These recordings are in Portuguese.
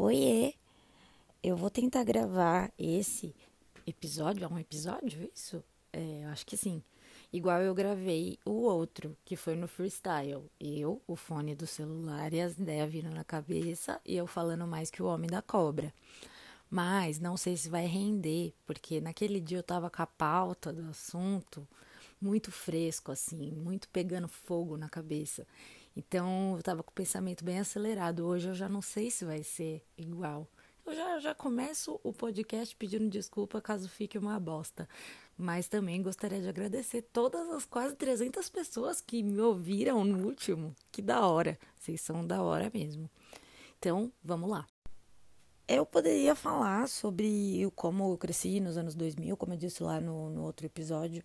Oiê! Eu vou tentar gravar esse episódio. É um episódio isso? É, eu acho que sim. Igual eu gravei o outro, que foi no freestyle. Eu, o fone do celular e as ideias vindo na cabeça e eu falando mais que o homem da cobra. Mas não sei se vai render, porque naquele dia eu tava com a pauta do assunto muito fresco, assim, muito pegando fogo na cabeça. Então eu tava com o pensamento bem acelerado. Hoje eu já não sei se vai ser igual. Eu já, já começo o podcast pedindo desculpa caso fique uma bosta. Mas também gostaria de agradecer todas as quase 300 pessoas que me ouviram no último. Que da hora. Vocês são da hora mesmo. Então, vamos lá. Eu poderia falar sobre como eu cresci nos anos 2000, como eu disse lá no, no outro episódio,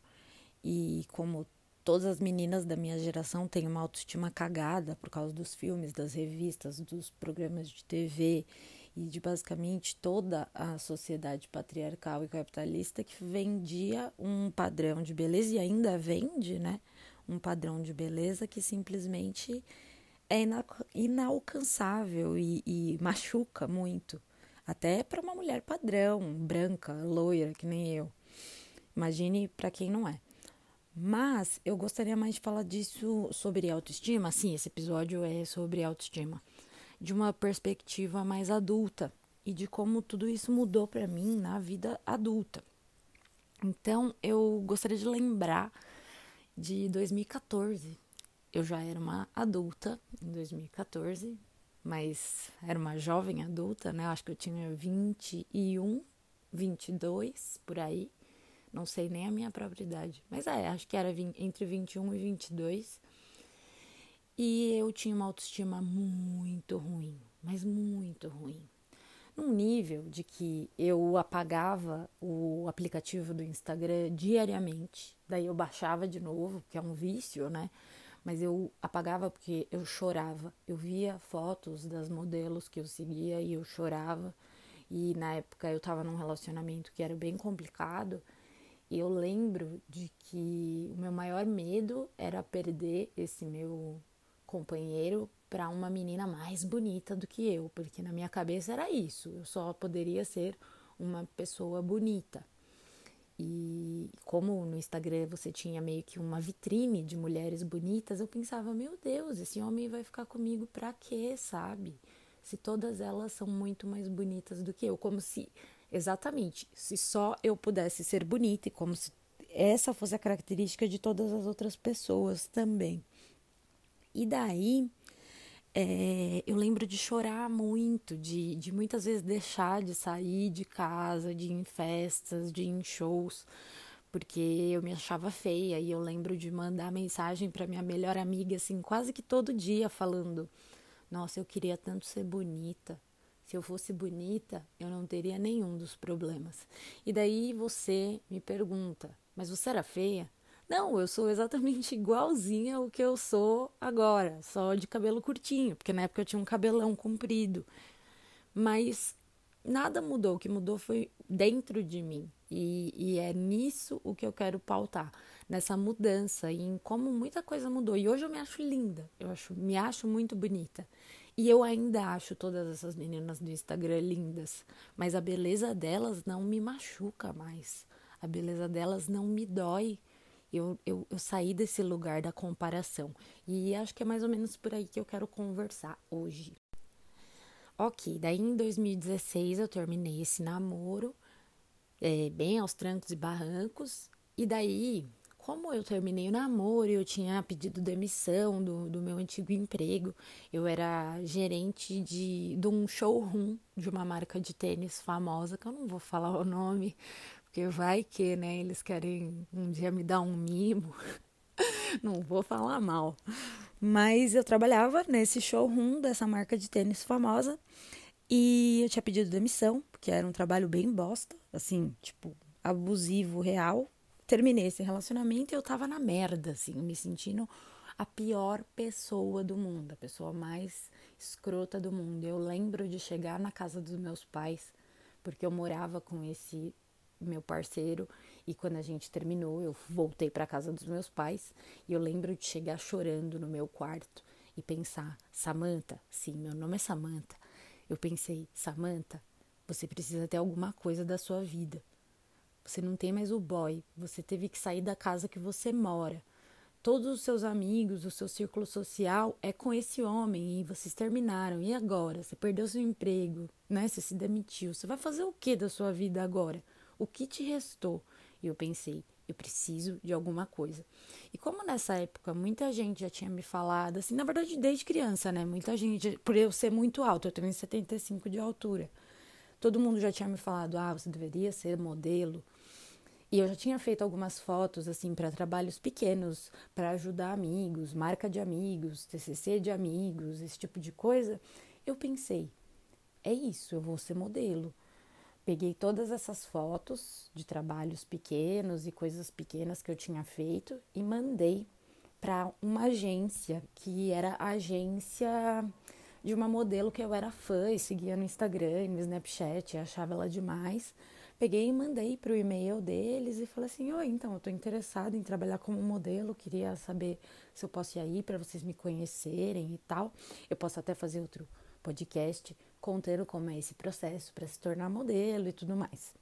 e como todas as meninas da minha geração têm uma autoestima cagada por causa dos filmes, das revistas, dos programas de TV e de basicamente toda a sociedade patriarcal e capitalista que vendia um padrão de beleza e ainda vende, né? Um padrão de beleza que simplesmente é inalcançável e, e machuca muito. Até para uma mulher padrão, branca, loira, que nem eu. Imagine para quem não é. Mas eu gostaria mais de falar disso sobre autoestima. Sim, esse episódio é sobre autoestima, de uma perspectiva mais adulta e de como tudo isso mudou para mim na vida adulta. Então, eu gostaria de lembrar de 2014. Eu já era uma adulta em 2014, mas era uma jovem adulta, né? Acho que eu tinha 21, 22 por aí. Não sei nem a minha própria idade, mas é, acho que era entre 21 e 22. E eu tinha uma autoestima muito ruim, mas muito ruim. Num nível de que eu apagava o aplicativo do Instagram diariamente, daí eu baixava de novo, porque é um vício, né? mas eu apagava porque eu chorava. Eu via fotos das modelos que eu seguia e eu chorava. E na época eu estava num relacionamento que era bem complicado. E eu lembro de que o meu maior medo era perder esse meu companheiro para uma menina mais bonita do que eu, porque na minha cabeça era isso. Eu só poderia ser uma pessoa bonita. E como no Instagram você tinha meio que uma vitrine de mulheres bonitas, eu pensava, meu Deus, esse homem vai ficar comigo pra quê, sabe? Se todas elas são muito mais bonitas do que eu, como se exatamente, se só eu pudesse ser bonita e como se essa fosse a característica de todas as outras pessoas também. E daí é, eu lembro de chorar muito, de, de muitas vezes deixar de sair de casa, de ir em festas, de ir em shows, porque eu me achava feia. E eu lembro de mandar mensagem para minha melhor amiga, assim, quase que todo dia, falando: Nossa, eu queria tanto ser bonita. Se eu fosse bonita, eu não teria nenhum dos problemas. E daí você me pergunta: Mas você era feia? Não, eu sou exatamente igualzinha ao que eu sou agora, só de cabelo curtinho, porque na época eu tinha um cabelão comprido. Mas nada mudou, o que mudou foi dentro de mim. E, e, é nisso o que eu quero pautar, nessa mudança e em como muita coisa mudou. E hoje eu me acho linda, eu acho, me acho muito bonita. E eu ainda acho todas essas meninas do Instagram lindas, mas a beleza delas não me machuca mais. A beleza delas não me dói eu, eu, eu saí desse lugar da comparação. E acho que é mais ou menos por aí que eu quero conversar hoje. Ok, daí em 2016 eu terminei esse namoro, é, bem aos trancos e barrancos. E daí, como eu terminei o namoro, eu tinha pedido demissão do, do meu antigo emprego. Eu era gerente de, de um showroom de uma marca de tênis famosa, que eu não vou falar o nome, porque vai que, né, eles querem um dia me dar um mimo. Não vou falar mal. Mas eu trabalhava nesse showroom dessa marca de tênis famosa e eu tinha pedido demissão, porque era um trabalho bem bosta, assim, tipo, abusivo real. Terminei esse relacionamento e eu tava na merda, assim, me sentindo a pior pessoa do mundo, a pessoa mais escrota do mundo. Eu lembro de chegar na casa dos meus pais, porque eu morava com esse meu parceiro e quando a gente terminou, eu voltei para casa dos meus pais e eu lembro de chegar chorando no meu quarto e pensar: Samantha, sim, meu nome é Samantha. Eu pensei, Samantha, você precisa ter alguma coisa da sua vida. Você não tem mais o boy, você teve que sair da casa que você mora. Todos os seus amigos, o seu círculo social é com esse homem e vocês terminaram. E agora? Você perdeu seu emprego, né? Você se demitiu. Você vai fazer o que da sua vida agora? O que te restou? E eu pensei, eu preciso de alguma coisa. E como nessa época muita gente já tinha me falado, assim, na verdade desde criança, né? Muita gente, por eu ser muito alto, eu tenho 75 de altura. Todo mundo já tinha me falado, ah, você deveria ser modelo. E eu já tinha feito algumas fotos, assim, para trabalhos pequenos, para ajudar amigos, marca de amigos, TCC de amigos, esse tipo de coisa. Eu pensei, é isso, eu vou ser modelo. Peguei todas essas fotos de trabalhos pequenos e coisas pequenas que eu tinha feito e mandei para uma agência que era a agência de uma modelo que eu era fã e seguia no Instagram no Snapchat, achava ela demais. Peguei e mandei para o e-mail deles e falei assim: Oi, então, eu estou interessada em trabalhar como modelo, queria saber se eu posso ir aí para vocês me conhecerem e tal. Eu posso até fazer outro podcast contando como é esse processo para se tornar modelo e tudo mais.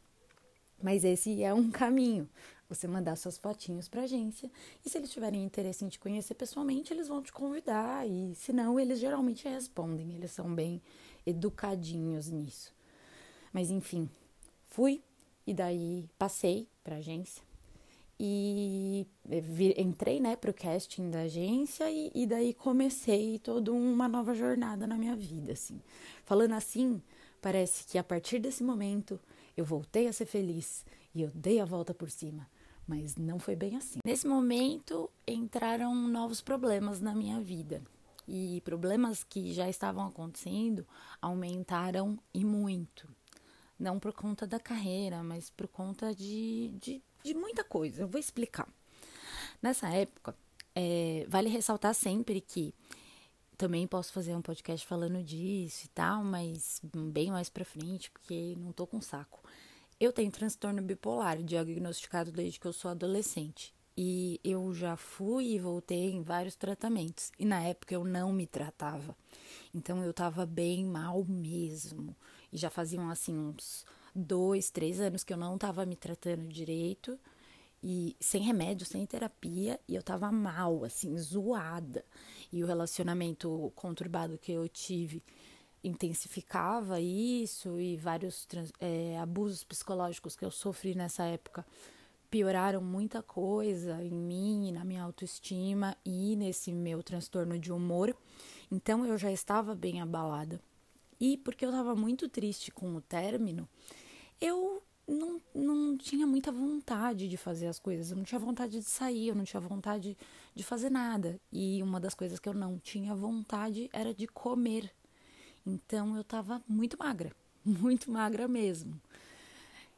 Mas esse é um caminho. Você mandar suas fotinhos para agência e se eles tiverem interesse em te conhecer pessoalmente, eles vão te convidar e se não, eles geralmente respondem. Eles são bem educadinhos nisso. Mas enfim, fui e daí passei para agência. E entrei né para o casting da agência e, e, daí comecei toda uma nova jornada na minha vida assim. Falando assim parece que a partir desse momento eu voltei a ser feliz e eu dei a volta por cima mas não foi bem assim. Nesse momento entraram novos problemas na minha vida e problemas que já estavam acontecendo aumentaram e muito não por conta da carreira mas por conta de, de de muita coisa. Eu vou explicar. Nessa época, é, vale ressaltar sempre que também posso fazer um podcast falando disso e tal, mas bem mais pra frente, porque não tô com saco. Eu tenho transtorno bipolar, diagnosticado desde que eu sou adolescente. E eu já fui e voltei em vários tratamentos. E na época eu não me tratava. Então eu tava bem mal mesmo. E já faziam assim uns dois, três anos que eu não estava me tratando direito e sem remédio, sem terapia, e eu tava mal, assim, zoada. E o relacionamento conturbado que eu tive intensificava isso e vários é, abusos psicológicos que eu sofri nessa época pioraram muita coisa em mim, na minha autoestima e nesse meu transtorno de humor. Então eu já estava bem abalada. E porque eu estava muito triste com o término, eu não, não tinha muita vontade de fazer as coisas, eu não tinha vontade de sair, eu não tinha vontade de fazer nada. E uma das coisas que eu não tinha vontade era de comer. Então eu tava muito magra, muito magra mesmo.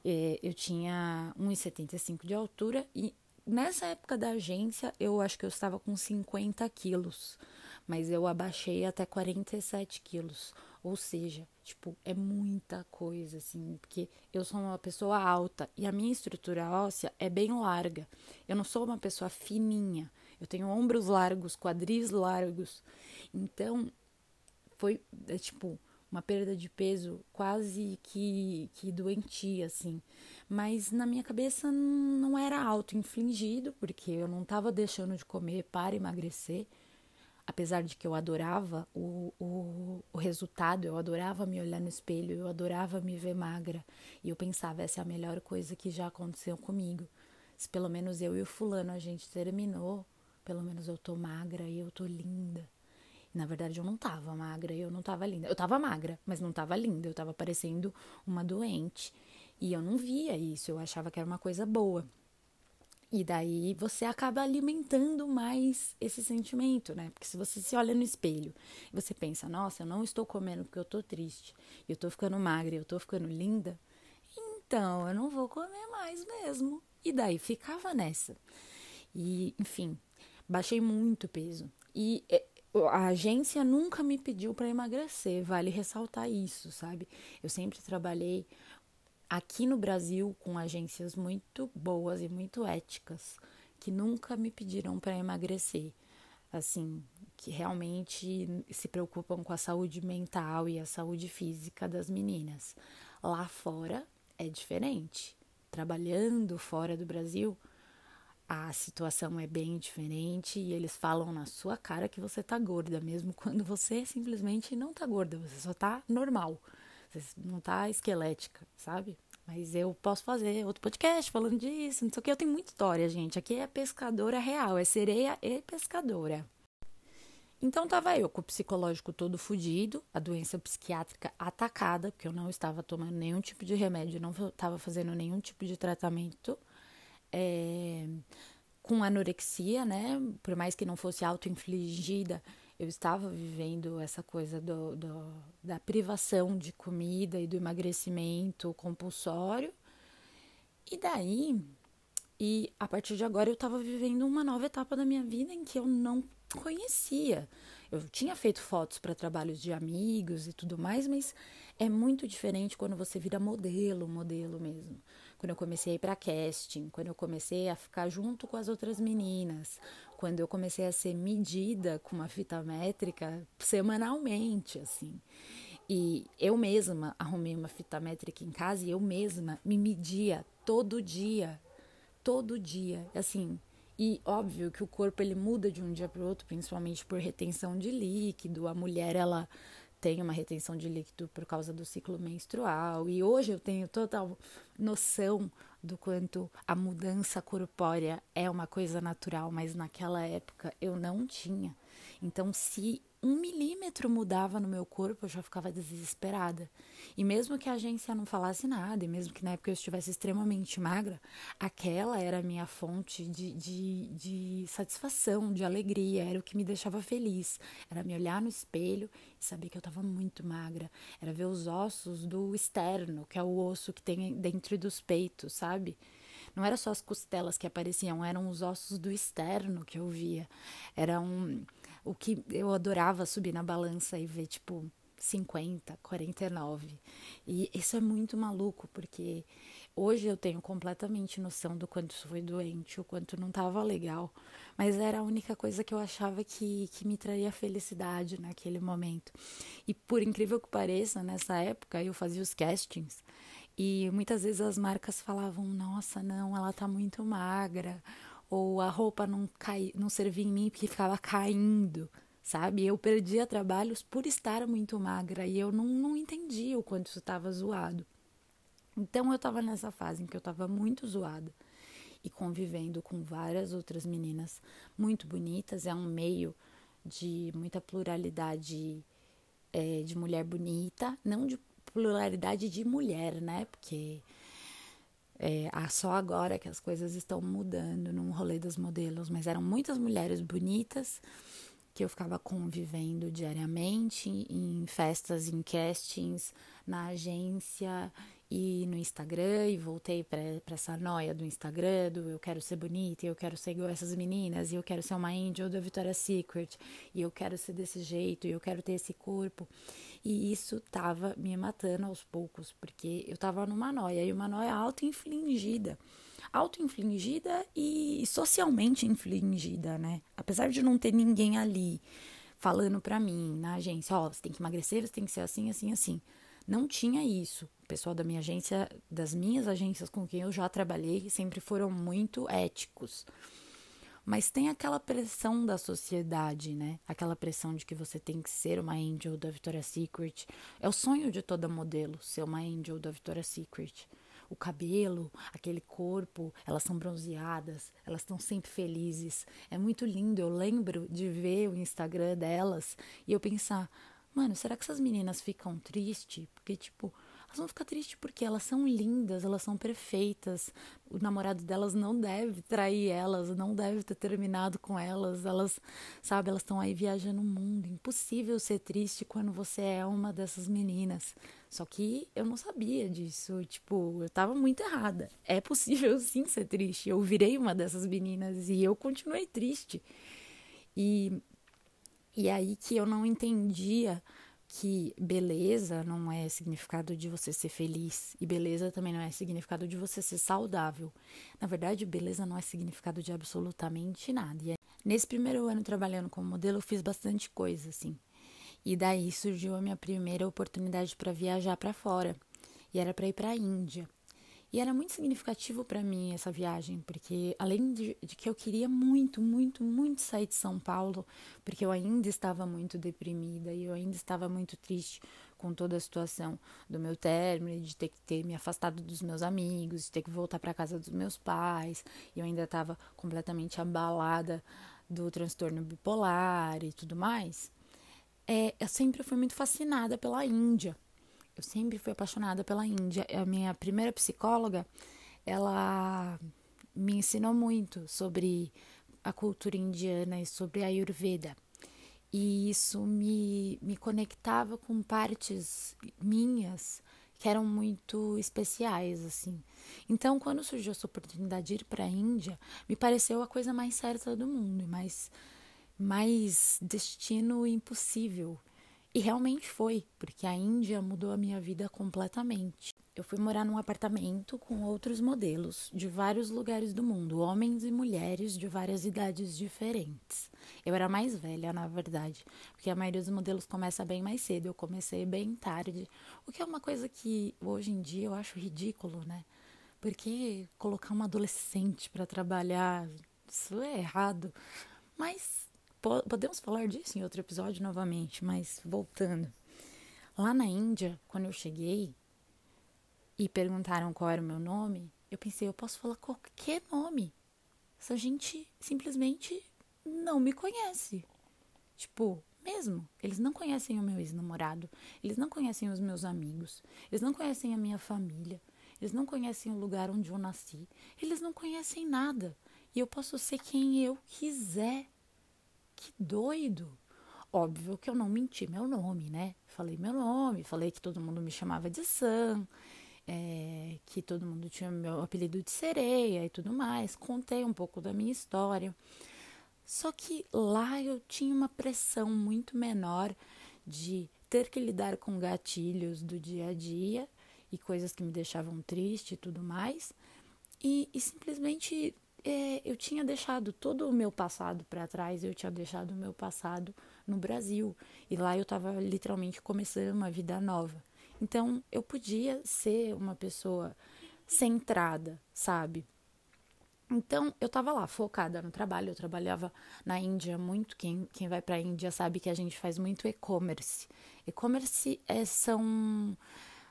É, eu tinha 1,75 de altura e nessa época da agência eu acho que eu estava com 50 quilos, mas eu abaixei até 47 quilos. Ou seja, tipo, é muita coisa, assim, porque eu sou uma pessoa alta e a minha estrutura óssea é bem larga. Eu não sou uma pessoa fininha. Eu tenho ombros largos, quadris largos. Então, foi, é, tipo, uma perda de peso quase que, que doentia, assim. Mas na minha cabeça não era auto-infligido, porque eu não estava deixando de comer para emagrecer apesar de que eu adorava o, o, o, resultado, eu adorava me olhar no espelho, eu adorava me ver magra. E eu pensava, essa é a melhor coisa que já aconteceu comigo. Se pelo menos eu e o fulano a gente terminou, pelo menos eu tô magra e eu tô linda. Na verdade, eu não tava magra eu não tava linda. Eu tava magra, mas não tava linda. Eu tava parecendo uma doente. E eu não via isso, eu achava que era uma coisa boa. E daí você acaba alimentando mais esse sentimento, né? Porque se você se olha no espelho e você pensa, nossa, eu não estou comendo porque eu tô triste, eu tô ficando magra, eu tô ficando linda, então eu não vou comer mais mesmo. E daí ficava nessa. E, enfim, baixei muito peso. E é, a agência nunca me pediu para emagrecer, vale ressaltar isso, sabe? Eu sempre trabalhei aqui no Brasil com agências muito boas e muito éticas que nunca me pediram para emagrecer. Assim, que realmente se preocupam com a saúde mental e a saúde física das meninas. Lá fora é diferente. Trabalhando fora do Brasil, a situação é bem diferente e eles falam na sua cara que você tá gorda, mesmo quando você simplesmente não tá gorda, você só tá normal. Não tá esquelética, sabe? Mas eu posso fazer outro podcast falando disso, não sei o que. Eu tenho muita história, gente. Aqui é pescadora real, é sereia e pescadora. Então tava eu com o psicológico todo fudido, a doença psiquiátrica atacada, porque eu não estava tomando nenhum tipo de remédio, não estava fazendo nenhum tipo de tratamento. É, com anorexia, né? Por mais que não fosse auto-infligida, eu estava vivendo essa coisa do, do, da privação de comida e do emagrecimento compulsório. E daí, e a partir de agora, eu estava vivendo uma nova etapa da minha vida em que eu não conhecia. Eu tinha feito fotos para trabalhos de amigos e tudo mais, mas é muito diferente quando você vira modelo, modelo mesmo. Quando eu comecei a ir para casting, quando eu comecei a ficar junto com as outras meninas, quando eu comecei a ser medida com uma fita métrica semanalmente, assim. E eu mesma arrumei uma fita métrica em casa e eu mesma me media todo dia, todo dia, assim, e óbvio que o corpo ele muda de um dia para o outro, principalmente por retenção de líquido. A mulher ela tem uma retenção de líquido por causa do ciclo menstrual. E hoje eu tenho total noção do quanto a mudança corpórea é uma coisa natural, mas naquela época eu não tinha. Então, se um milímetro mudava no meu corpo, eu já ficava desesperada. E mesmo que a agência não falasse nada, e mesmo que na época eu estivesse extremamente magra, aquela era a minha fonte de, de, de satisfação, de alegria, era o que me deixava feliz. Era me olhar no espelho e saber que eu estava muito magra. Era ver os ossos do externo, que é o osso que tem dentro dos peitos, sabe? Não era só as costelas que apareciam, eram os ossos do externo que eu via. Era um o que eu adorava subir na balança e ver, tipo, 50, 49. E isso é muito maluco, porque hoje eu tenho completamente noção do quanto isso foi doente, o quanto não estava legal. Mas era a única coisa que eu achava que, que me traria felicidade naquele momento. E por incrível que pareça, nessa época eu fazia os castings. E muitas vezes as marcas falavam: Nossa, não, ela tá muito magra ou a roupa não cai, não servia em mim porque ficava caindo, sabe? Eu perdia trabalhos por estar muito magra e eu não, não entendia o quanto isso estava zoado. Então eu estava nessa fase em que eu estava muito zoada e convivendo com várias outras meninas muito bonitas. É um meio de muita pluralidade é, de mulher bonita, não de pluralidade de mulher, né? Porque é, só agora que as coisas estão mudando no rolê dos modelos, mas eram muitas mulheres bonitas que eu ficava convivendo diariamente em festas, em castings, na agência e no Instagram e voltei para essa noia do Instagram, do eu quero ser bonita, eu quero ser igual essas meninas, e eu quero ser uma angel da Victoria's Secret, e eu quero ser desse jeito, e eu quero ter esse corpo. E isso tava me matando aos poucos, porque eu tava numa noia, e uma noia auto-infligida. Auto-infligida e socialmente infligida, né? Apesar de não ter ninguém ali falando pra mim na agência, ó, oh, você tem que emagrecer, você tem que ser assim, assim, assim. Não tinha isso. O pessoal da minha agência, das minhas agências com quem eu já trabalhei, sempre foram muito éticos. Mas tem aquela pressão da sociedade, né? Aquela pressão de que você tem que ser uma angel da Victoria's Secret. É o sonho de toda modelo ser uma angel da Victoria's Secret. O cabelo, aquele corpo, elas são bronzeadas, elas estão sempre felizes. É muito lindo. Eu lembro de ver o Instagram delas e eu pensar: Mano, será que essas meninas ficam tristes? Porque, tipo, elas vão ficar tristes porque elas são lindas, elas são perfeitas. O namorado delas não deve trair elas, não deve ter terminado com elas. Elas, sabe, elas estão aí viajando o mundo. Impossível ser triste quando você é uma dessas meninas. Só que eu não sabia disso. Tipo, eu tava muito errada. É possível sim ser triste. Eu virei uma dessas meninas e eu continuei triste. E e aí que eu não entendia que beleza não é significado de você ser feliz e beleza também não é significado de você ser saudável. Na verdade, beleza não é significado de absolutamente nada. E Nesse primeiro ano trabalhando como modelo, eu fiz bastante coisa, assim. E daí surgiu a minha primeira oportunidade para viajar para fora. E era para ir para a Índia. E era muito significativo para mim essa viagem, porque além de, de, que eu queria muito, muito, muito sair de São Paulo, porque eu ainda estava muito deprimida e eu ainda estava muito triste com toda a situação do meu término, de ter que ter me afastado dos meus amigos, de ter que voltar para casa dos meus pais. E eu ainda estava completamente abalada do transtorno bipolar e tudo mais. É, eu sempre fui muito fascinada pela Índia. Eu sempre fui apaixonada pela Índia. A minha primeira psicóloga, ela me ensinou muito sobre a cultura indiana e sobre a Ayurveda. E isso me, me conectava com partes minhas que eram muito especiais, assim. Então, quando surgiu essa oportunidade de ir para a Índia, me pareceu a coisa mais certa do mundo, mais, mais destino impossível. E realmente foi, porque a Índia mudou a minha vida completamente. Eu fui morar num apartamento com outros modelos de vários lugares do mundo, homens e mulheres de várias idades diferentes. Eu era mais velha, na verdade, porque a maioria dos modelos começa bem mais cedo. Eu comecei bem tarde, o que é uma coisa que hoje em dia eu acho ridículo, né? Porque colocar uma adolescente para trabalhar, isso é errado. Mas podemos falar disso em outro episódio novamente, mas voltando. Lá na Índia, quando eu cheguei e perguntaram qual era o meu nome, eu pensei, eu posso falar qualquer nome. Essa gente simplesmente não me conhece. Tipo, mesmo. Eles não conhecem o meu ex-namorado, eles não conhecem os meus amigos, eles não conhecem a minha família, eles não conhecem o lugar onde eu nasci, eles não conhecem nada. E eu posso ser quem eu quiser. Que doido! Óbvio que eu não menti meu nome, né? Falei meu nome, falei que todo mundo me chamava de Sam, é, que todo mundo tinha meu apelido de sereia e tudo mais. Contei um pouco da minha história. Só que lá eu tinha uma pressão muito menor de ter que lidar com gatilhos do dia a dia e coisas que me deixavam triste e tudo mais. E, e simplesmente é, eu tinha deixado todo o meu passado para trás, eu tinha deixado o meu passado no Brasil. E lá eu estava literalmente começando uma vida nova. Então eu podia ser uma pessoa centrada, sabe? Então eu estava lá focada no trabalho, eu trabalhava na Índia muito. Quem, quem vai para a Índia sabe que a gente faz muito e-commerce. E-commerce é, são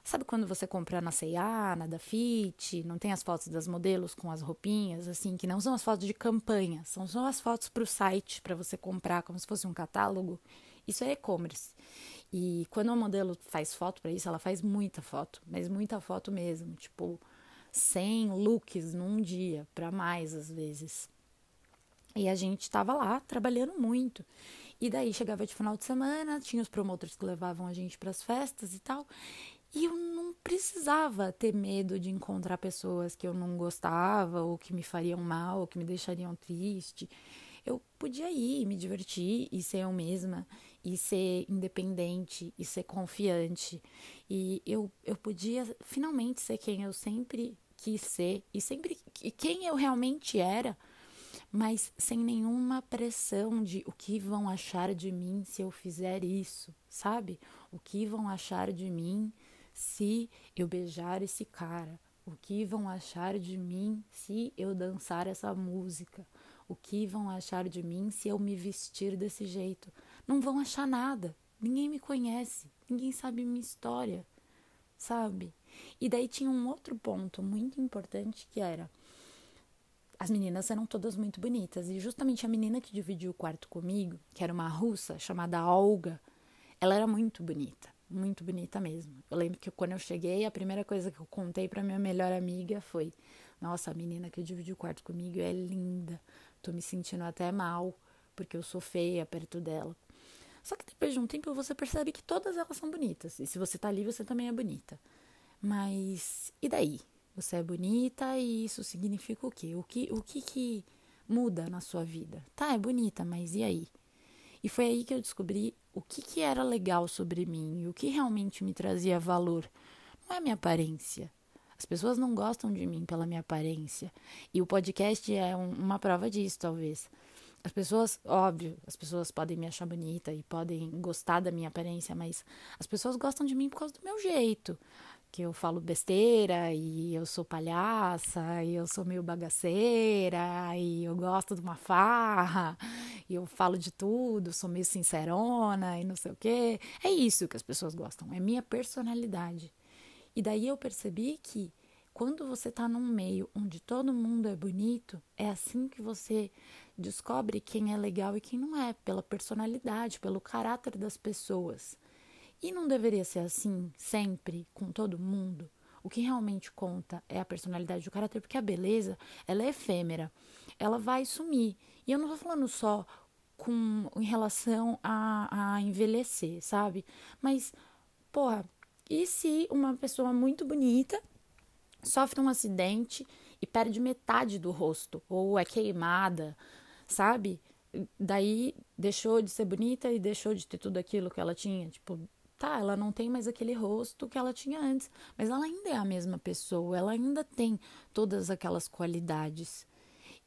Sabe quando você compra na C&A, na Dafit, não tem as fotos das modelos com as roupinhas, assim, que não são as fotos de campanha, são só as fotos para o site, para você comprar, como se fosse um catálogo. Isso é e-commerce. E quando uma modelo faz foto para isso, ela faz muita foto, mas muita foto mesmo, tipo 100 looks num dia, para mais às vezes. E a gente estava lá trabalhando muito. E daí chegava de final de semana, tinha os promotores que levavam a gente para as festas e tal. E eu não precisava ter medo de encontrar pessoas que eu não gostava, ou que me fariam mal, ou que me deixariam triste. Eu podia ir, me divertir e ser eu mesma, e ser independente, e ser confiante. E eu, eu podia finalmente ser quem eu sempre quis ser, e sempre quem eu realmente era, mas sem nenhuma pressão de o que vão achar de mim se eu fizer isso, sabe? O que vão achar de mim se eu beijar esse cara? O que vão achar de mim se eu dançar essa música? O que vão achar de mim se eu me vestir desse jeito? Não vão achar nada. Ninguém me conhece, ninguém sabe minha história, sabe? E daí tinha um outro ponto muito importante que era as meninas eram todas muito bonitas e justamente a menina que dividiu o quarto comigo, que era uma russa chamada Olga, ela era muito bonita muito bonita mesmo. Eu lembro que quando eu cheguei, a primeira coisa que eu contei para minha melhor amiga foi: Nossa, a menina que dividiu o quarto comigo é linda. Tô me sentindo até mal, porque eu sou feia perto dela. Só que depois de um tempo você percebe que todas elas são bonitas. E se você tá ali, você também é bonita. Mas e daí? Você é bonita e isso significa o quê? O que o que, que muda na sua vida? Tá, é bonita, mas e aí? E foi aí que eu descobri o que, que era legal sobre mim e o que realmente me trazia valor. Não é a minha aparência. As pessoas não gostam de mim pela minha aparência. E o podcast é um, uma prova disso, talvez. as pessoas, óbvio, as pessoas podem me achar bonita e podem gostar da minha aparência, mas as pessoas gostam de mim por causa do meu jeito. Que eu falo besteira e eu sou palhaça e eu sou meio bagaceira e eu gosto de uma farra e eu falo de tudo, sou meio sincerona e não sei o quê. É isso que as pessoas gostam, é minha personalidade. E daí eu percebi que quando você está num meio onde todo mundo é bonito, é assim que você descobre quem é legal e quem não é, pela personalidade, pelo caráter das pessoas. E não deveria ser assim sempre, com todo mundo. O que realmente conta é a personalidade do caráter, porque a beleza, ela é efêmera. Ela vai sumir. E eu não tô falando só com em relação a, a envelhecer, sabe? Mas, porra, e se uma pessoa muito bonita sofre um acidente e perde metade do rosto, ou é queimada, sabe? Daí deixou de ser bonita e deixou de ter tudo aquilo que ela tinha. Tipo, tá, ela não tem mais aquele rosto que ela tinha antes, mas ela ainda é a mesma pessoa, ela ainda tem todas aquelas qualidades.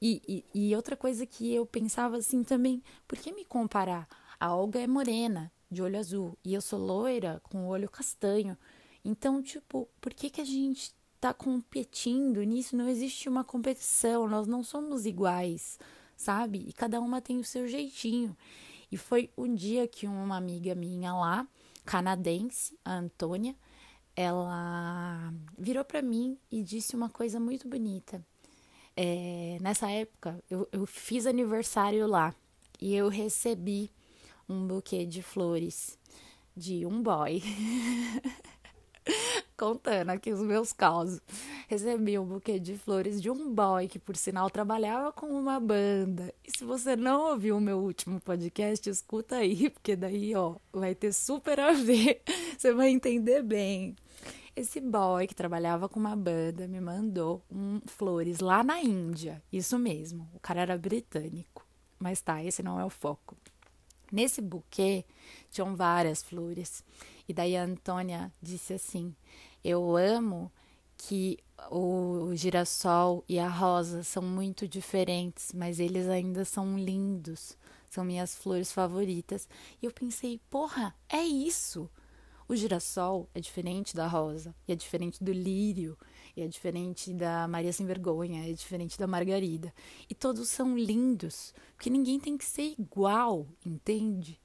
E, e, e outra coisa que eu pensava assim também, por que me comparar? A Olga é morena, de olho azul, e eu sou loira, com olho castanho. Então, tipo, por que, que a gente tá competindo nisso? Não existe uma competição, nós não somos iguais sabe? E cada uma tem o seu jeitinho. E foi um dia que uma amiga minha lá, canadense, a Antônia, ela virou para mim e disse uma coisa muito bonita. É, nessa época, eu, eu fiz aniversário lá e eu recebi um buquê de flores de um boy. contando aqui os meus causos. Recebi um buquê de flores de um boy que, por sinal, trabalhava com uma banda. E se você não ouviu o meu último podcast, escuta aí, porque daí, ó, vai ter super a ver. Você vai entender bem. Esse boy que trabalhava com uma banda me mandou um, flores lá na Índia. Isso mesmo, o cara era britânico. Mas tá, esse não é o foco. Nesse buquê tinham várias flores. E daí a Antônia disse assim: Eu amo que o girassol e a rosa são muito diferentes, mas eles ainda são lindos. São minhas flores favoritas. E eu pensei, porra, é isso. O girassol é diferente da rosa, e é diferente do lírio, e é diferente da Maria Sem Vergonha, é diferente da Margarida. E todos são lindos, porque ninguém tem que ser igual, entende?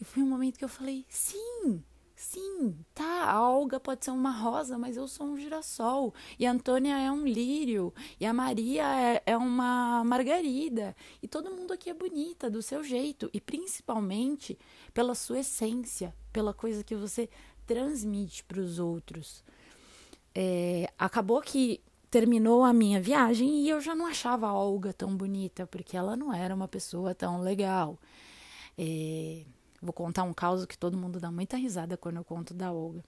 E foi um momento que eu falei: sim, Sim, tá, a Olga pode ser uma rosa, mas eu sou um girassol. E a Antônia é um lírio. E a Maria é, é uma margarida. E todo mundo aqui é bonita, do seu jeito. E principalmente pela sua essência, pela coisa que você transmite para os outros. É, acabou que terminou a minha viagem e eu já não achava a Olga tão bonita, porque ela não era uma pessoa tão legal. É, Vou contar um caso que todo mundo dá muita risada quando eu conto da Olga.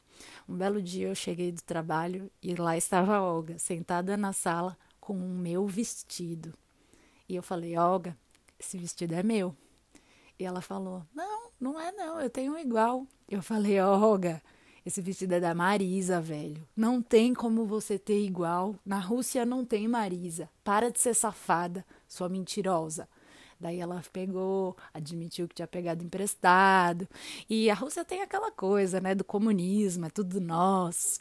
Um belo dia eu cheguei do trabalho e lá estava a Olga, sentada na sala com o meu vestido. E eu falei: Olga, esse vestido é meu. E ela falou: Não, não é não, eu tenho um igual. Eu falei: Olga, esse vestido é da Marisa, velho. Não tem como você ter igual. Na Rússia não tem Marisa. Para de ser safada, sua mentirosa. Daí ela pegou, admitiu que tinha pegado emprestado. E a Rússia tem aquela coisa, né, do comunismo, é tudo nosso.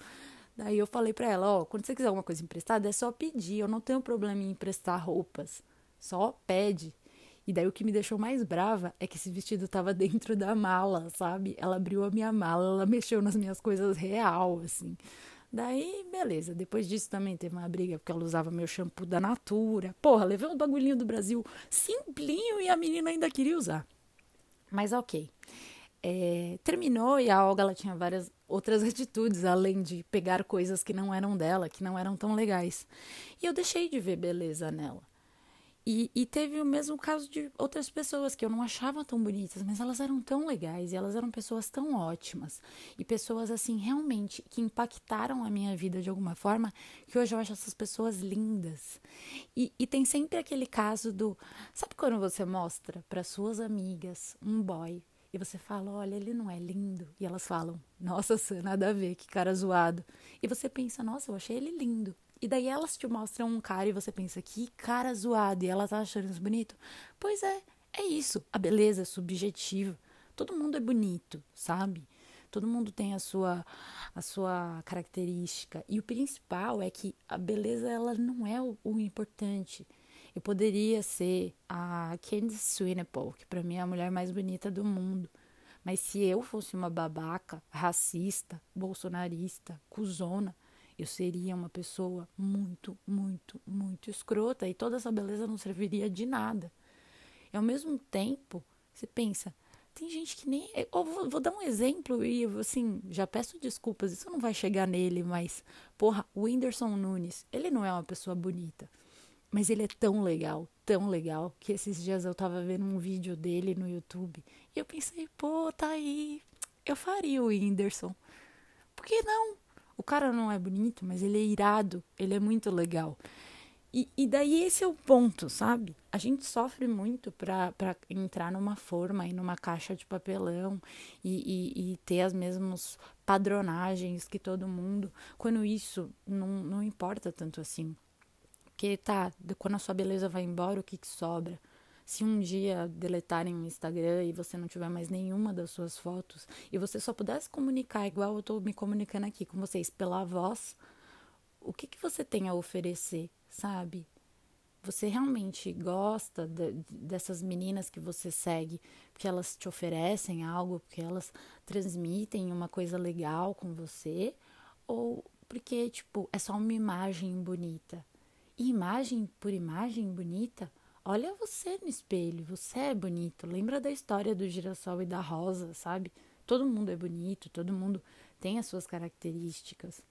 Daí eu falei para ela, ó, oh, quando você quiser alguma coisa emprestada, é só pedir, eu não tenho problema em emprestar roupas. Só pede. E daí o que me deixou mais brava é que esse vestido tava dentro da mala, sabe? Ela abriu a minha mala, ela mexeu nas minhas coisas real, assim. Daí, beleza. Depois disso também teve uma briga porque ela usava meu shampoo da Natura. Porra, levei um bagulhinho do Brasil simplinho e a menina ainda queria usar. Mas ok. É, terminou e a Olga ela tinha várias outras atitudes, além de pegar coisas que não eram dela, que não eram tão legais. E eu deixei de ver beleza nela. E, e, teve o mesmo caso de outras pessoas que eu não achava tão bonitas, mas elas eram tão legais e elas eram pessoas tão ótimas. E pessoas, assim, realmente que impactaram a minha vida de alguma forma, que hoje eu acho essas pessoas lindas. E, e tem sempre aquele caso do. Sabe quando você mostra para suas amigas um boy e você fala, olha, ele não é lindo. E elas falam, nossa, nada a ver, que cara zoado. E você pensa, nossa, eu achei ele lindo. E daí elas te mostram um cara e você pensa, que cara zoado, e ela tá achando isso bonito. Pois é, É isso, a beleza é subjetiva. Todo mundo é bonito, sabe? Todo mundo tem a sua a sua característica e o principal é que a beleza ela não é o, o importante. Eu poderia ser a Candice Swanepoel, que para mim é a mulher mais bonita do mundo. Mas se eu fosse uma babaca, racista, bolsonarista, cuzona, eu seria uma pessoa muito, muito, muito escrota e toda essa beleza não serviria de nada. E ao mesmo tempo, você pensa, tem gente que nem. Eu vou, vou, dar um exemplo e, assim, já peço desculpas, isso não vai chegar nele, mas, porra, o Whindersson Nunes, ele não é uma pessoa bonita, mas ele é tão legal, tão legal, que esses dias eu tava vendo um vídeo dele no YouTube e eu pensei, pô, tá aí, eu faria o Whindersson. Por que não? O cara não é bonito, mas ele é irado, ele é muito legal. E, e daí esse é o ponto, sabe? A gente sofre muito para entrar numa forma e numa caixa de papelão e, e, e, ter as mesmas padronagens que todo mundo, quando isso não, não importa tanto assim. Porque tá, quando a sua beleza vai embora, o que, que sobra? Se um dia deletarem o Instagram e você não tiver mais nenhuma das suas fotos e você só pudesse comunicar igual eu estou me comunicando aqui com vocês pela voz, o que, que você tem a oferecer? sabe? Você realmente gosta de, dessas meninas que você segue porque elas te oferecem algo, porque elas transmitem uma coisa legal com você? Ou porque, tipo, é só uma imagem bonita? E imagem por imagem bonita, olha você no espelho, você é bonito. Lembra da história do girassol e da rosa, sabe? Todo mundo é bonito, todo mundo tem as suas características.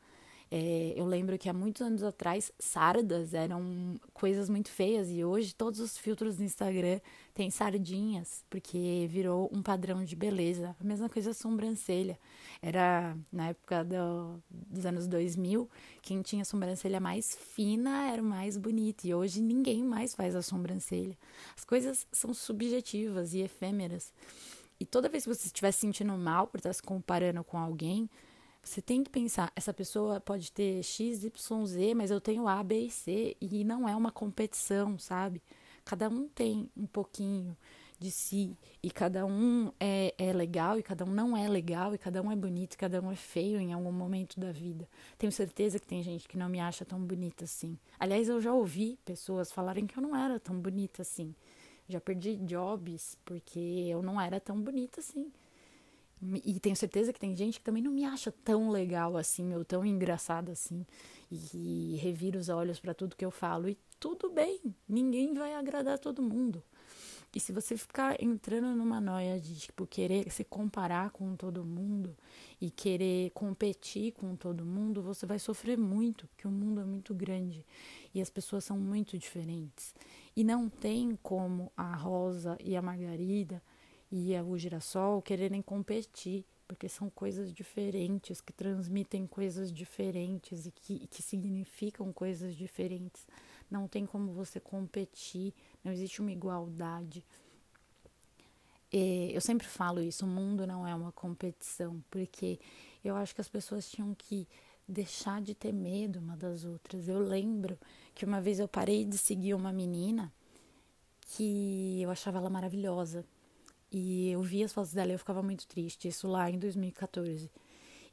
É, eu lembro que há muitos anos atrás, sardas eram coisas muito feias e hoje todos os filtros do Instagram têm sardinhas, porque virou um padrão de beleza. A mesma coisa a sobrancelha. Era na época do, dos anos 2000, quem tinha sobrancelha mais fina era o mais bonito e hoje ninguém mais faz a sobrancelha. As coisas são subjetivas e efêmeras. E toda vez que você estiver se sentindo mal por estar se comparando com alguém, você tem que pensar, essa pessoa pode ter X, Y, Z, mas eu tenho A, B e C e não é uma competição, sabe? Cada um tem um pouquinho de si e cada um é, é legal e cada um não é legal e cada um é bonito e cada um é feio em algum momento da vida. Tenho certeza que tem gente que não me acha tão bonita assim. Aliás, eu já ouvi pessoas falarem que eu não era tão bonita assim. Já perdi jobs porque eu não era tão bonita assim. E tenho certeza que tem gente que também não me acha tão legal assim, ou tão engraçada assim, e, revira os olhos para tudo que eu falo. E tudo bem, ninguém vai agradar todo mundo. E se você ficar entrando numa noia de tipo querer se comparar com todo mundo e querer competir com todo mundo, você vai sofrer muito, porque o mundo é muito grande e as pessoas são muito diferentes. E não tem como a Rosa e a Margarida e o girassol quererem competir, porque são coisas diferentes, que transmitem coisas diferentes e que, que significam coisas diferentes. Não tem como você competir, não existe uma igualdade. eu sempre falo isso: o mundo não é uma competição, porque eu acho que as pessoas tinham que deixar de ter medo uma das outras. Eu lembro que uma vez eu parei de seguir uma menina que eu achava ela maravilhosa. E eu via as fotos dela e eu ficava muito triste, isso lá em 2014.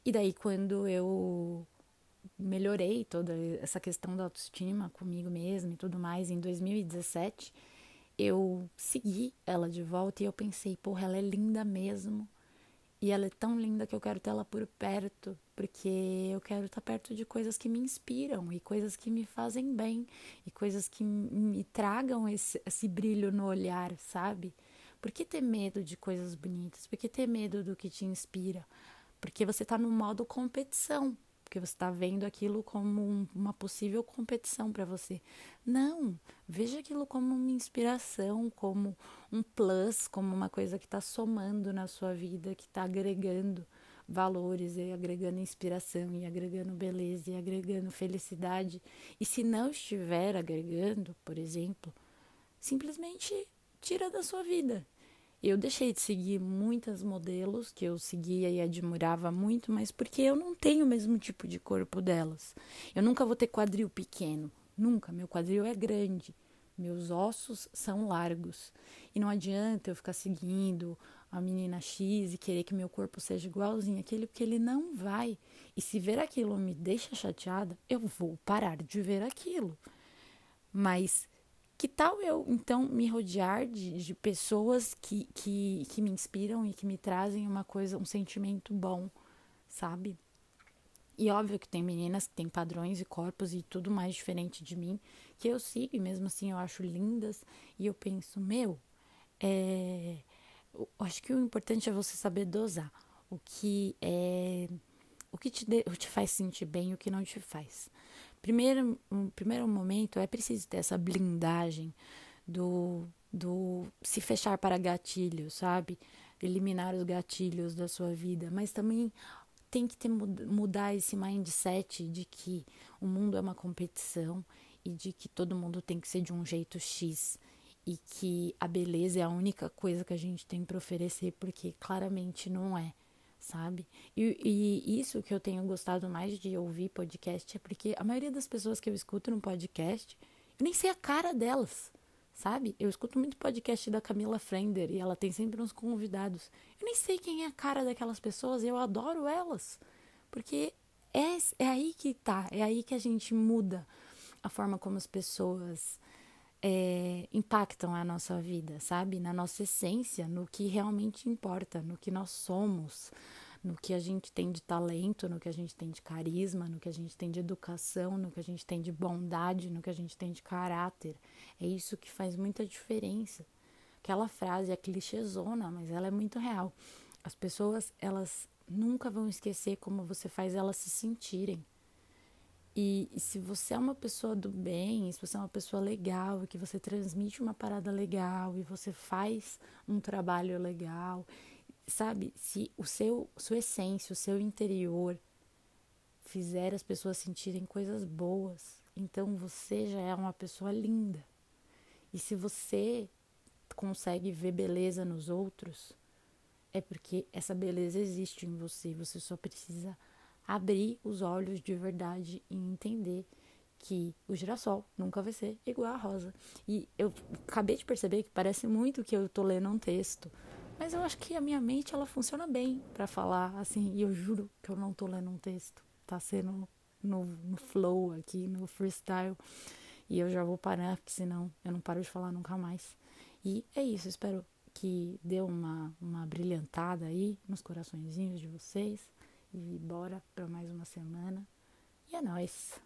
E daí, quando eu melhorei toda essa questão da autoestima comigo mesma e tudo mais, em 2017, eu segui ela de volta e eu pensei, porra, ela é linda mesmo. E ela é tão linda que eu quero ter ela por perto, porque eu quero estar perto de coisas que me inspiram e coisas que me fazem bem e coisas que me tragam esse, esse brilho no olhar, sabe? Por que ter medo de coisas bonitas? Por que ter medo do que te inspira? Porque você está no modo competição, porque você está vendo aquilo como um, uma possível competição para você. Não, veja aquilo como uma inspiração, como um plus, como uma coisa que está somando na sua vida, que está agregando valores e agregando inspiração e agregando beleza e agregando felicidade. E se não estiver agregando, por exemplo, simplesmente tira da sua vida. Eu deixei de seguir muitas modelos que eu seguia e admirava muito, mas porque eu não tenho o mesmo tipo de corpo delas. Eu nunca vou ter quadril pequeno, nunca. Meu quadril é grande, Meus ossos são largos. E não adianta eu ficar seguindo a menina X e querer que meu corpo seja igualzinho àquele, porque ele não vai. E se ver aquilo me deixa chateada, eu vou parar de ver aquilo. Mas que tal eu, então, me rodear de, de pessoas que, que, que me inspiram e que me trazem uma coisa, um sentimento bom, sabe? E óbvio que tem meninas que têm padrões e corpos e tudo mais diferente de mim, que eu sigo e mesmo assim eu acho lindas. E eu penso, meu, é... eu acho que o importante é você saber dosar o que é o que te, de, te faz sentir bem e o que não te faz. Primeiro, um primeiro momento é preciso ter essa blindagem do, do se fechar para gatilhos, sabe? Eliminar os gatilhos da sua vida, mas também tem que ter, mudar esse mindset de que o mundo é uma competição e de que todo mundo tem que ser de um jeito X e que a beleza é a única coisa que a gente tem para oferecer, porque claramente não é, sabe? E, e, isso que eu tenho gostado mais de ouvir podcast é porque a maioria das pessoas que eu escuto no podcast, eu nem sei a cara delas sabe? Eu escuto muito podcast da Camila Frender e ela tem sempre uns convidados. Eu nem sei quem é a cara daquelas pessoas e eu adoro elas. Porque é, é aí que tá, é aí que a gente muda a forma como as pessoas é, impactam a nossa vida, sabe? Na nossa essência, no que realmente importa, no que nós somos, no que a gente tem de talento, no que a gente tem de carisma, no que a gente tem de educação, no que a gente tem de bondade, no que a gente tem de caráter. É isso que faz muita diferença. Aquela frase é clichêzona, mas ela é muito real. As pessoas, elas nunca vão esquecer como você faz elas se sentirem. E, se você é uma pessoa do bem, se você é uma pessoa legal, que você transmite uma parada legal e você faz um trabalho legal sabe, se o seu, sua essência, o seu interior fizer as pessoas sentirem coisas boas, então você já é uma pessoa linda. E se você consegue ver beleza nos outros, é porque essa beleza existe em você. Você só precisa abrir os olhos de verdade e entender que o girassol nunca vai ser igual a rosa. E eu acabei de perceber que parece muito que eu tô lendo um texto, mas eu acho que a minha mente ela funciona bem para falar assim, e eu juro que eu não tô lendo um texto. Tá sendo no, no flow aqui, no freestyle. E eu já vou parar, porque senão eu não paro de falar nunca mais. E é isso, espero que dê uma, uma brilhantada aí nos coraçõezinhos de vocês. E bora para mais uma semana. E é nóis!